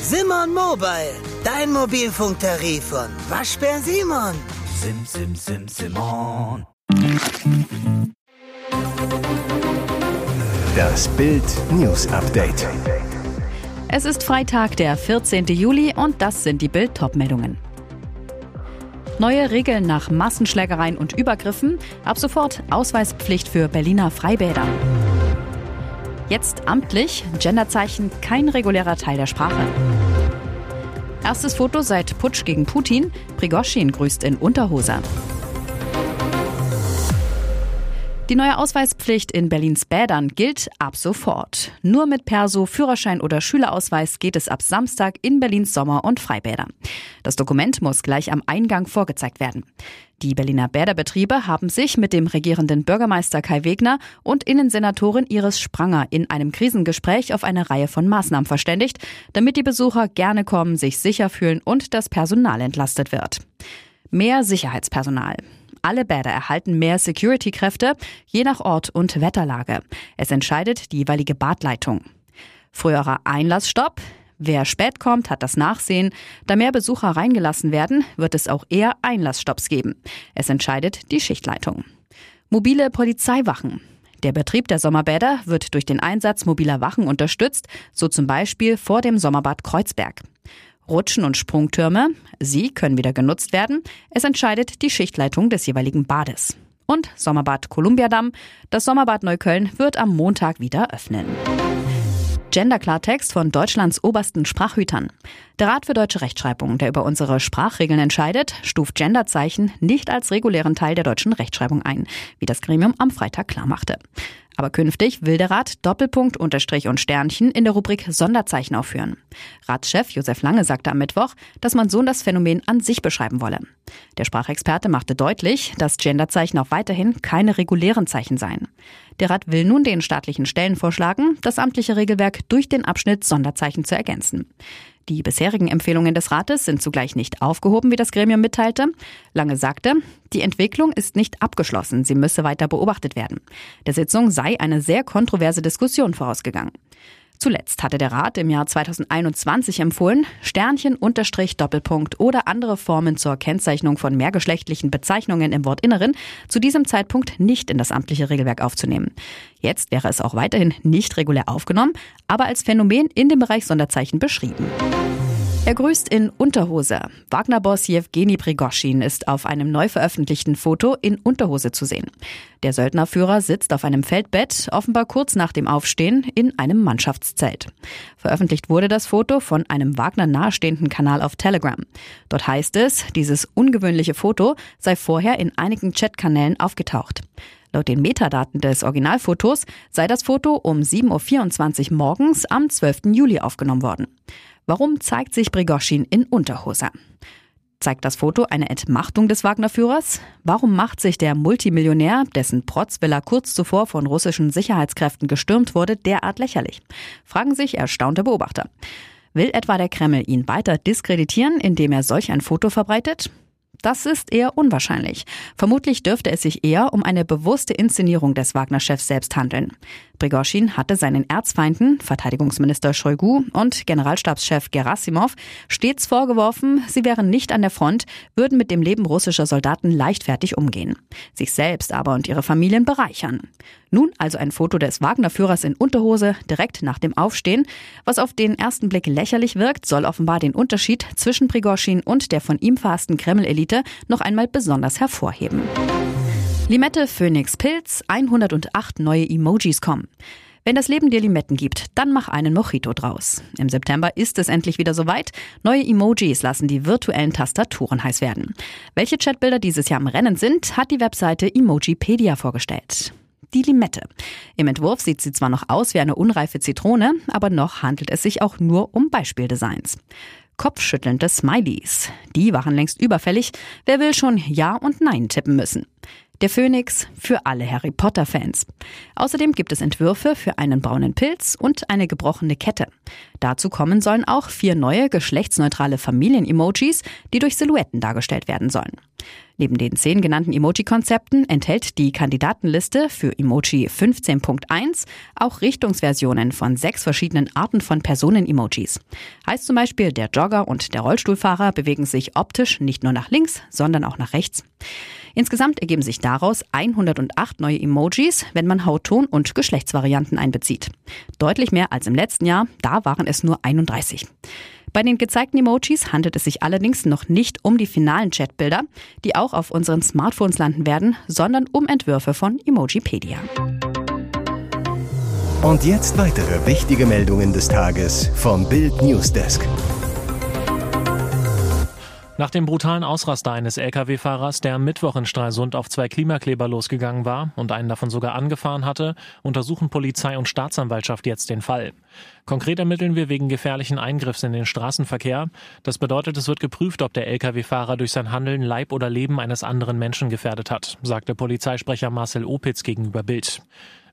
Simon Mobile, dein Mobilfunktarif von Waschbär Simon. Sim, sim, sim, Simon. Das Bild News Update. Es ist Freitag, der 14. Juli und das sind die Bild meldungen Neue Regeln nach Massenschlägereien und Übergriffen. Ab sofort Ausweispflicht für Berliner Freibäder. Jetzt amtlich, Genderzeichen kein regulärer Teil der Sprache. Erstes Foto seit Putsch gegen Putin. Prigoschin grüßt in Unterhose. Die neue Ausweispflicht in Berlins Bädern gilt ab sofort. Nur mit Perso, Führerschein oder Schülerausweis geht es ab Samstag in Berlins Sommer- und Freibäder. Das Dokument muss gleich am Eingang vorgezeigt werden. Die Berliner Bäderbetriebe haben sich mit dem regierenden Bürgermeister Kai Wegner und Innensenatorin Iris Spranger in einem Krisengespräch auf eine Reihe von Maßnahmen verständigt, damit die Besucher gerne kommen, sich sicher fühlen und das Personal entlastet wird. Mehr Sicherheitspersonal. Alle Bäder erhalten mehr Security-Kräfte, je nach Ort und Wetterlage. Es entscheidet die jeweilige Badleitung. Früherer Einlassstopp. Wer spät kommt, hat das Nachsehen. Da mehr Besucher reingelassen werden, wird es auch eher Einlassstopps geben. Es entscheidet die Schichtleitung. Mobile Polizeiwachen. Der Betrieb der Sommerbäder wird durch den Einsatz mobiler Wachen unterstützt, so zum Beispiel vor dem Sommerbad Kreuzberg. Rutschen und Sprungtürme, sie können wieder genutzt werden. Es entscheidet die Schichtleitung des jeweiligen Bades. Und Sommerbad Kolumbiadamm, das Sommerbad Neukölln wird am Montag wieder öffnen. Gender-Klartext von Deutschlands obersten Sprachhütern. Der Rat für deutsche Rechtschreibung, der über unsere Sprachregeln entscheidet, stuft Genderzeichen nicht als regulären Teil der deutschen Rechtschreibung ein, wie das Gremium am Freitag klarmachte. Aber künftig will der Rat Doppelpunkt, Unterstrich und Sternchen in der Rubrik Sonderzeichen aufführen. Ratschef Josef Lange sagte am Mittwoch, dass man so das Phänomen an sich beschreiben wolle. Der Sprachexperte machte deutlich, dass Genderzeichen auch weiterhin keine regulären Zeichen seien. Der Rat will nun den staatlichen Stellen vorschlagen, das amtliche Regelwerk durch den Abschnitt Sonderzeichen zu ergänzen. Die bisherigen Empfehlungen des Rates sind zugleich nicht aufgehoben, wie das Gremium mitteilte. Lange sagte, die Entwicklung ist nicht abgeschlossen, sie müsse weiter beobachtet werden. Der Sitzung sei eine sehr kontroverse Diskussion vorausgegangen. Zuletzt hatte der Rat im Jahr 2021 empfohlen, Sternchen, Unterstrich, Doppelpunkt oder andere Formen zur Kennzeichnung von mehrgeschlechtlichen Bezeichnungen im Wortinneren zu diesem Zeitpunkt nicht in das amtliche Regelwerk aufzunehmen. Jetzt wäre es auch weiterhin nicht regulär aufgenommen, aber als Phänomen in dem Bereich Sonderzeichen beschrieben. Er grüßt in Unterhose. Wagner-Boss Jewgeni Prigoschin ist auf einem neu veröffentlichten Foto in Unterhose zu sehen. Der Söldnerführer sitzt auf einem Feldbett, offenbar kurz nach dem Aufstehen, in einem Mannschaftszelt. Veröffentlicht wurde das Foto von einem Wagner nahestehenden Kanal auf Telegram. Dort heißt es, dieses ungewöhnliche Foto sei vorher in einigen Chatkanälen aufgetaucht. Laut den Metadaten des Originalfotos sei das Foto um 7.24 Uhr morgens am 12. Juli aufgenommen worden. Warum zeigt sich Brigoschin in Unterhose? Zeigt das Foto eine Entmachtung des Wagner-Führers? Warum macht sich der Multimillionär, dessen Protzvilla kurz zuvor von russischen Sicherheitskräften gestürmt wurde, derart lächerlich? Fragen sich erstaunte Beobachter. Will etwa der Kreml ihn weiter diskreditieren, indem er solch ein Foto verbreitet? Das ist eher unwahrscheinlich. Vermutlich dürfte es sich eher um eine bewusste Inszenierung des Wagner-Chefs selbst handeln. Prigoschin hatte seinen Erzfeinden, Verteidigungsminister Shoigu und Generalstabschef Gerasimov, stets vorgeworfen, sie wären nicht an der Front, würden mit dem Leben russischer Soldaten leichtfertig umgehen. Sich selbst aber und ihre Familien bereichern. Nun also ein Foto des Wagner-Führers in Unterhose direkt nach dem Aufstehen. Was auf den ersten Blick lächerlich wirkt, soll offenbar den Unterschied zwischen Prigoschin und der von ihm verhassten Kreml-Elite noch einmal besonders hervorheben. Limette, Phoenix, Pilz, 108 neue Emojis kommen. Wenn das Leben dir Limetten gibt, dann mach einen Mojito draus. Im September ist es endlich wieder soweit. Neue Emojis lassen die virtuellen Tastaturen heiß werden. Welche Chatbilder dieses Jahr im Rennen sind, hat die Webseite Emojipedia vorgestellt. Die Limette. Im Entwurf sieht sie zwar noch aus wie eine unreife Zitrone, aber noch handelt es sich auch nur um Beispieldesigns kopfschüttelnde Smileys. Die waren längst überfällig. Wer will schon Ja und Nein tippen müssen? Der Phönix für alle Harry Potter-Fans. Außerdem gibt es Entwürfe für einen braunen Pilz und eine gebrochene Kette. Dazu kommen sollen auch vier neue geschlechtsneutrale Familien-Emojis, die durch Silhouetten dargestellt werden sollen. Neben den zehn genannten Emoji-Konzepten enthält die Kandidatenliste für Emoji 15.1 auch Richtungsversionen von sechs verschiedenen Arten von Personen-Emojis. Heißt zum Beispiel, der Jogger und der Rollstuhlfahrer bewegen sich optisch nicht nur nach links, sondern auch nach rechts. Insgesamt ergeben sich daraus 108 neue Emojis, wenn man Hautton und Geschlechtsvarianten einbezieht. Deutlich mehr als im letzten Jahr, da waren es nur 31. Bei den gezeigten Emojis handelt es sich allerdings noch nicht um die finalen Chatbilder, die auch auf unseren Smartphones landen werden, sondern um Entwürfe von Emojipedia. Und jetzt weitere wichtige Meldungen des Tages vom Bild Newsdesk. Nach dem brutalen Ausraster eines Lkw-Fahrers, der am Mittwoch in Stralsund auf zwei Klimakleber losgegangen war und einen davon sogar angefahren hatte, untersuchen Polizei und Staatsanwaltschaft jetzt den Fall. Konkret ermitteln wir wegen gefährlichen Eingriffs in den Straßenverkehr. Das bedeutet, es wird geprüft, ob der Lkw-Fahrer durch sein Handeln Leib oder Leben eines anderen Menschen gefährdet hat, sagte Polizeisprecher Marcel Opitz gegenüber Bild.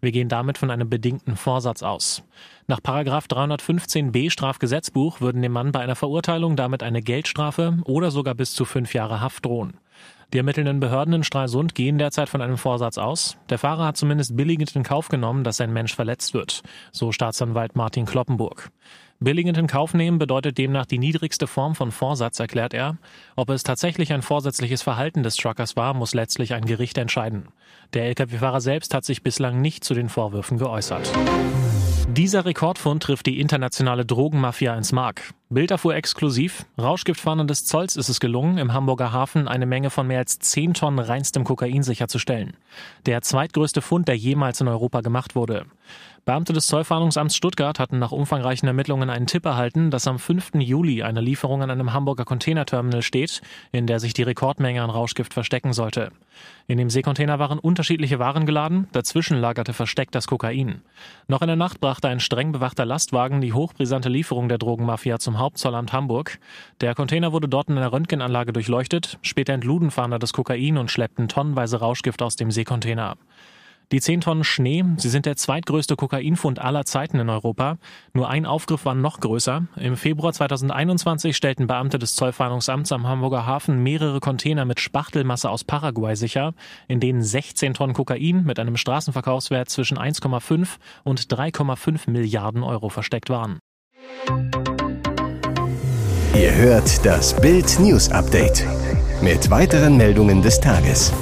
Wir gehen damit von einem bedingten Vorsatz aus. Nach 315b Strafgesetzbuch würden dem Mann bei einer Verurteilung damit eine Geldstrafe oder sogar bis zu fünf Jahre Haft drohen. Die ermittelnden Behörden in Stralsund gehen derzeit von einem Vorsatz aus. Der Fahrer hat zumindest billigend in Kauf genommen, dass ein Mensch verletzt wird, so Staatsanwalt Martin Kloppenburg. Billigend in Kauf nehmen bedeutet demnach die niedrigste Form von Vorsatz, erklärt er. Ob es tatsächlich ein vorsätzliches Verhalten des Truckers war, muss letztlich ein Gericht entscheiden. Der Lkw-Fahrer selbst hat sich bislang nicht zu den Vorwürfen geäußert. Dieser Rekordfund trifft die internationale Drogenmafia ins Mark. Bild erfuhr exklusiv. Rauschgiftfahndern des Zolls ist es gelungen, im Hamburger Hafen eine Menge von mehr als 10 Tonnen reinstem Kokain sicherzustellen. Der zweitgrößte Fund, der jemals in Europa gemacht wurde. Beamte des Zollfahndungsamts Stuttgart hatten nach umfangreichen Ermittlungen einen Tipp erhalten, dass am 5. Juli eine Lieferung an einem Hamburger Containerterminal steht, in der sich die Rekordmenge an Rauschgift verstecken sollte. In dem Seekontainer waren unterschiedliche Waren geladen, dazwischen lagerte versteckt das Kokain. Noch in der Nacht brachte ein streng bewachter Lastwagen die hochbrisante Lieferung der Drogenmafia zum Hauptzollamt Hamburg. Der Container wurde dort in einer Röntgenanlage durchleuchtet, später entluden Fahnder das Kokain und schleppten tonnenweise Rauschgift aus dem Seekontainer. Die 10 Tonnen Schnee, sie sind der zweitgrößte Kokainfund aller Zeiten in Europa. Nur ein Aufgriff war noch größer. Im Februar 2021 stellten Beamte des Zollfahndungsamts am Hamburger Hafen mehrere Container mit Spachtelmasse aus Paraguay sicher, in denen 16 Tonnen Kokain mit einem Straßenverkaufswert zwischen 1,5 und 3,5 Milliarden Euro versteckt waren. Ihr hört das Bild News Update mit weiteren Meldungen des Tages.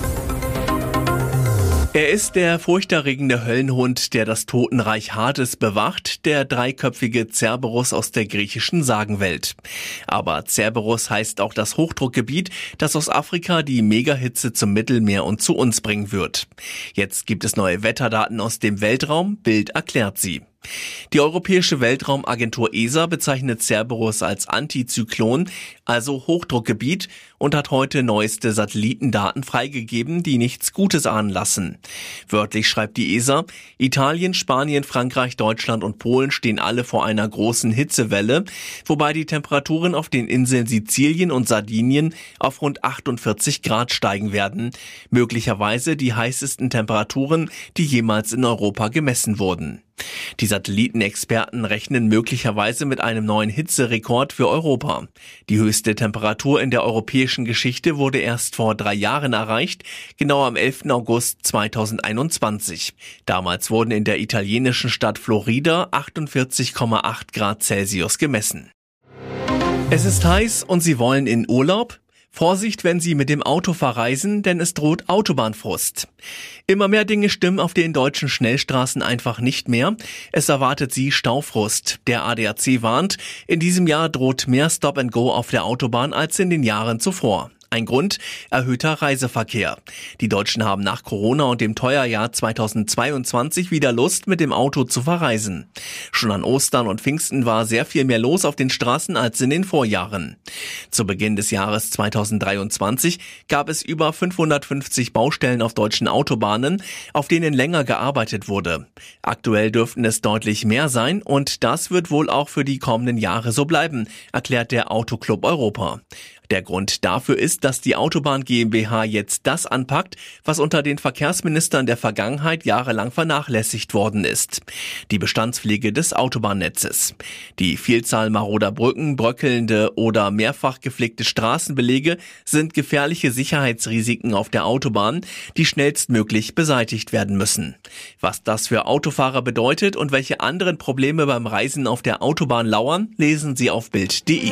Er ist der furchterregende Höllenhund, der das Totenreich Hades bewacht, der dreiköpfige Cerberus aus der griechischen Sagenwelt. Aber Cerberus heißt auch das Hochdruckgebiet, das aus Afrika die Megahitze zum Mittelmeer und zu uns bringen wird. Jetzt gibt es neue Wetterdaten aus dem Weltraum, Bild erklärt sie. Die Europäische Weltraumagentur ESA bezeichnet Cerberus als Antizyklon, also Hochdruckgebiet, und hat heute neueste Satellitendaten freigegeben, die nichts Gutes ahnen lassen. Wörtlich schreibt die ESA, Italien, Spanien, Frankreich, Deutschland und Polen stehen alle vor einer großen Hitzewelle, wobei die Temperaturen auf den Inseln Sizilien und Sardinien auf rund 48 Grad steigen werden, möglicherweise die heißesten Temperaturen, die jemals in Europa gemessen wurden. Die Satellitenexperten rechnen möglicherweise mit einem neuen Hitzerekord für Europa. Die höchste Temperatur in der europäischen Geschichte wurde erst vor drei Jahren erreicht, genau am 11. August 2021. Damals wurden in der italienischen Stadt Florida 48,8 Grad Celsius gemessen. Es ist heiß und Sie wollen in Urlaub? Vorsicht, wenn Sie mit dem Auto verreisen, denn es droht Autobahnfrust. Immer mehr Dinge stimmen auf den deutschen Schnellstraßen einfach nicht mehr. Es erwartet Sie Staufrust. Der ADAC warnt, in diesem Jahr droht mehr Stop and Go auf der Autobahn als in den Jahren zuvor. Ein Grund? Erhöhter Reiseverkehr. Die Deutschen haben nach Corona und dem Teuerjahr 2022 wieder Lust, mit dem Auto zu verreisen. Schon an Ostern und Pfingsten war sehr viel mehr los auf den Straßen als in den Vorjahren. Zu Beginn des Jahres 2023 gab es über 550 Baustellen auf deutschen Autobahnen, auf denen länger gearbeitet wurde. Aktuell dürften es deutlich mehr sein und das wird wohl auch für die kommenden Jahre so bleiben, erklärt der Autoclub Europa. Der Grund dafür ist, dass die Autobahn GmbH jetzt das anpackt, was unter den Verkehrsministern der Vergangenheit jahrelang vernachlässigt worden ist. Die Bestandspflege des Autobahnnetzes. Die Vielzahl maroder Brücken, bröckelnde oder mehrfach gepflegte Straßenbelege sind gefährliche Sicherheitsrisiken auf der Autobahn, die schnellstmöglich beseitigt werden müssen. Was das für Autofahrer bedeutet und welche anderen Probleme beim Reisen auf der Autobahn lauern, lesen Sie auf Bild.de.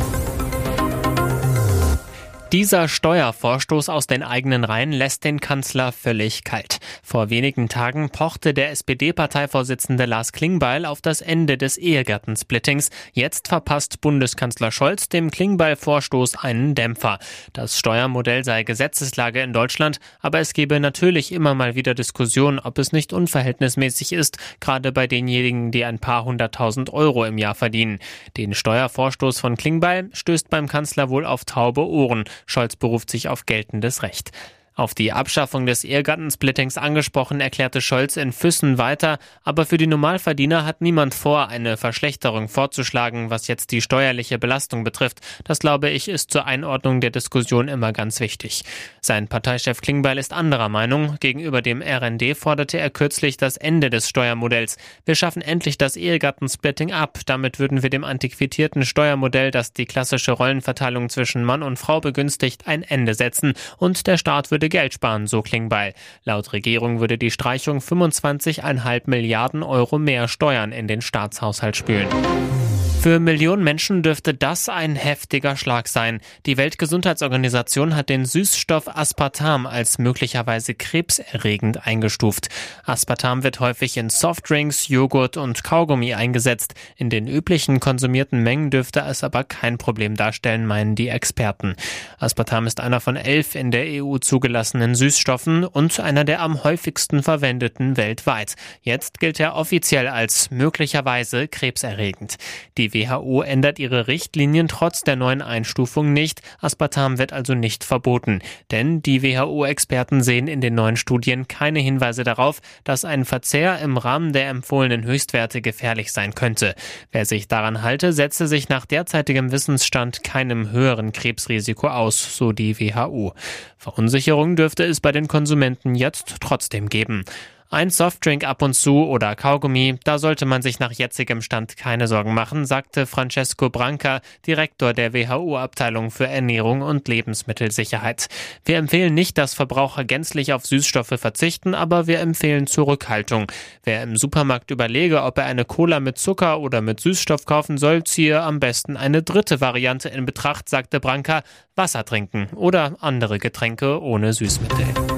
Dieser Steuervorstoß aus den eigenen Reihen lässt den Kanzler völlig kalt. Vor wenigen Tagen pochte der SPD-Parteivorsitzende Lars Klingbeil auf das Ende des Ehegattensplittings. Jetzt verpasst Bundeskanzler Scholz dem Klingbeil-Vorstoß einen Dämpfer. Das Steuermodell sei Gesetzeslage in Deutschland, aber es gebe natürlich immer mal wieder Diskussionen, ob es nicht unverhältnismäßig ist, gerade bei denjenigen, die ein paar hunderttausend Euro im Jahr verdienen. Den Steuervorstoß von Klingbeil stößt beim Kanzler wohl auf taube Ohren. Scholz beruft sich auf geltendes Recht. Auf die Abschaffung des Ehegattensplittings angesprochen, erklärte Scholz in Füssen weiter, aber für die Normalverdiener hat niemand vor, eine Verschlechterung vorzuschlagen, was jetzt die steuerliche Belastung betrifft. Das glaube ich ist zur Einordnung der Diskussion immer ganz wichtig. Sein Parteichef Klingbeil ist anderer Meinung. Gegenüber dem RND forderte er kürzlich das Ende des Steuermodells. Wir schaffen endlich das Ehegattensplitting ab. Damit würden wir dem antiquitierten Steuermodell, das die klassische Rollenverteilung zwischen Mann und Frau begünstigt, ein Ende setzen und der Staat würde Geld sparen, so Klingbeil. Laut Regierung würde die Streichung 25,5 Milliarden Euro mehr Steuern in den Staatshaushalt spülen. Für Millionen Menschen dürfte das ein heftiger Schlag sein. Die Weltgesundheitsorganisation hat den Süßstoff Aspartam als möglicherweise krebserregend eingestuft. Aspartam wird häufig in Softdrinks, Joghurt und Kaugummi eingesetzt. In den üblichen konsumierten Mengen dürfte es aber kein Problem darstellen, meinen die Experten. Aspartam ist einer von elf in der EU zugelassenen Süßstoffen und einer der am häufigsten verwendeten weltweit. Jetzt gilt er offiziell als möglicherweise krebserregend. Die die WHO ändert ihre Richtlinien trotz der neuen Einstufung nicht. Aspartam wird also nicht verboten. Denn die WHO-Experten sehen in den neuen Studien keine Hinweise darauf, dass ein Verzehr im Rahmen der empfohlenen Höchstwerte gefährlich sein könnte. Wer sich daran halte, setze sich nach derzeitigem Wissensstand keinem höheren Krebsrisiko aus, so die WHO. Verunsicherung dürfte es bei den Konsumenten jetzt trotzdem geben. Ein Softdrink ab und zu oder Kaugummi, da sollte man sich nach jetzigem Stand keine Sorgen machen, sagte Francesco Branca, Direktor der WHO-Abteilung für Ernährung und Lebensmittelsicherheit. Wir empfehlen nicht, dass Verbraucher gänzlich auf Süßstoffe verzichten, aber wir empfehlen Zurückhaltung. Wer im Supermarkt überlege, ob er eine Cola mit Zucker oder mit Süßstoff kaufen soll, ziehe am besten eine dritte Variante in Betracht, sagte Branca, Wasser trinken oder andere Getränke ohne Süßmittel.